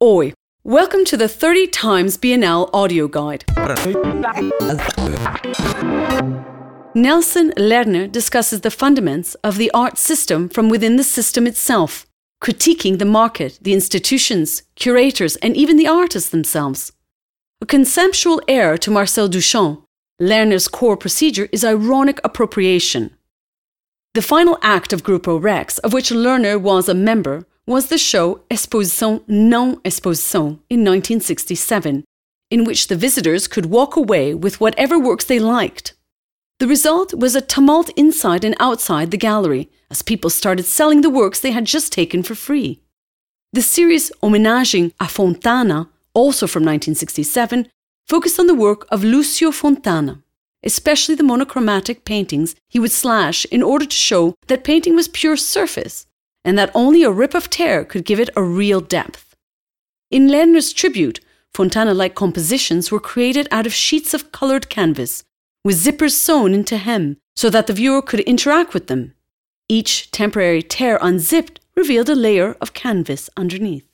Oi, welcome to the 30 times Biennale audio guide. Nelson Leirner discusses the fundaments of the art system from within the system itself, critiquing the market, the institutions, curators, and even the artists themselves. A conceptual heir to Marcel Duchamp, Leirner's core procedure is ironic appropriation. The final act of Grupo Rex, of which Leirner was a member, was the show Exposition Non Exposition in 1967, in which the visitors could walk away with whatever works they liked. The result was a tumult inside and outside the gallery as people started selling the works they had just taken for free. The series Homenagem a Fontana, also from 1967, focused on the work of Lucio Fontana especially the monochromatic paintings he would slash in order to show that painting was pure surface and that only a rip of tear could give it a real depth. In Leirner's tribute, Fontana like compositions were created out of sheets of coloured canvas, with zippers sewn into hem so that the viewer could interact with them. Each temporary tear unzipped revealed a layer of canvas underneath.